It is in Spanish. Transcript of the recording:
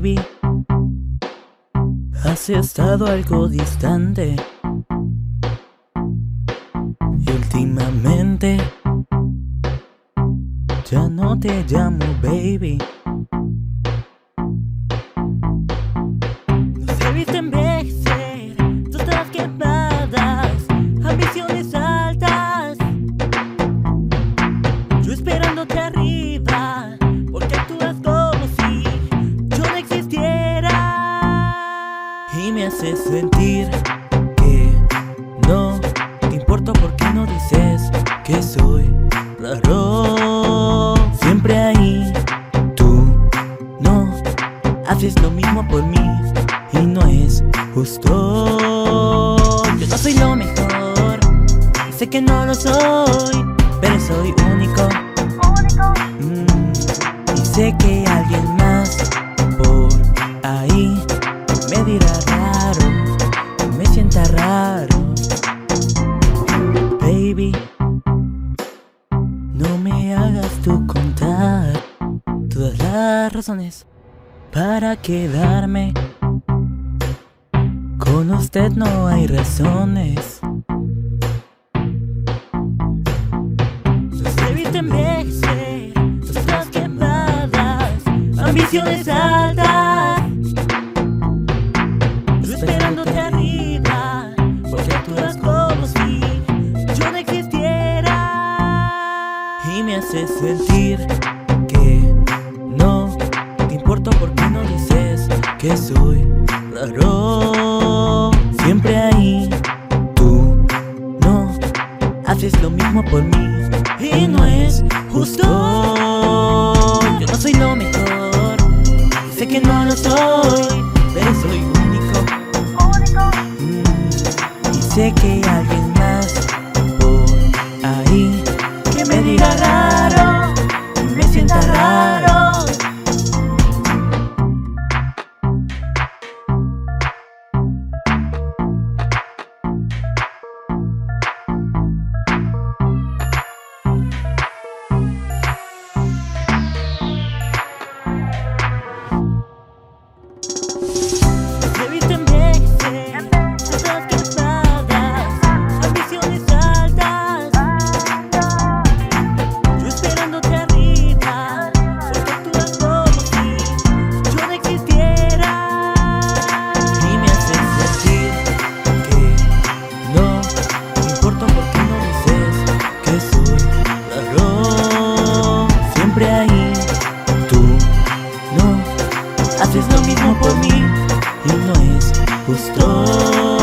baby. Has estado algo distante. Y últimamente ya no te llamo baby. Haces sentir que no te importo porque no dices que soy raro. Siempre ahí, tú no haces lo mismo por mí y no es justo. Yo no soy lo mejor, sé que no lo soy, pero soy único. Mm, y sé que alguien más por ahí me dirá tú contar todas las razones para quedarme. Con usted no hay razones. Nos he visto envejecer, nuestras quemadas, ambiciones altas. Me haces sentir que no te importo porque no dices que soy raro. Siempre ahí, tú no haces lo mismo por mí y no es justo. Yo no soy lo mejor, sé que no lo soy, pero soy único. Mm, y sé que alguien raro. Siempre ahí, tú no haces lo mismo por mí y no es justo.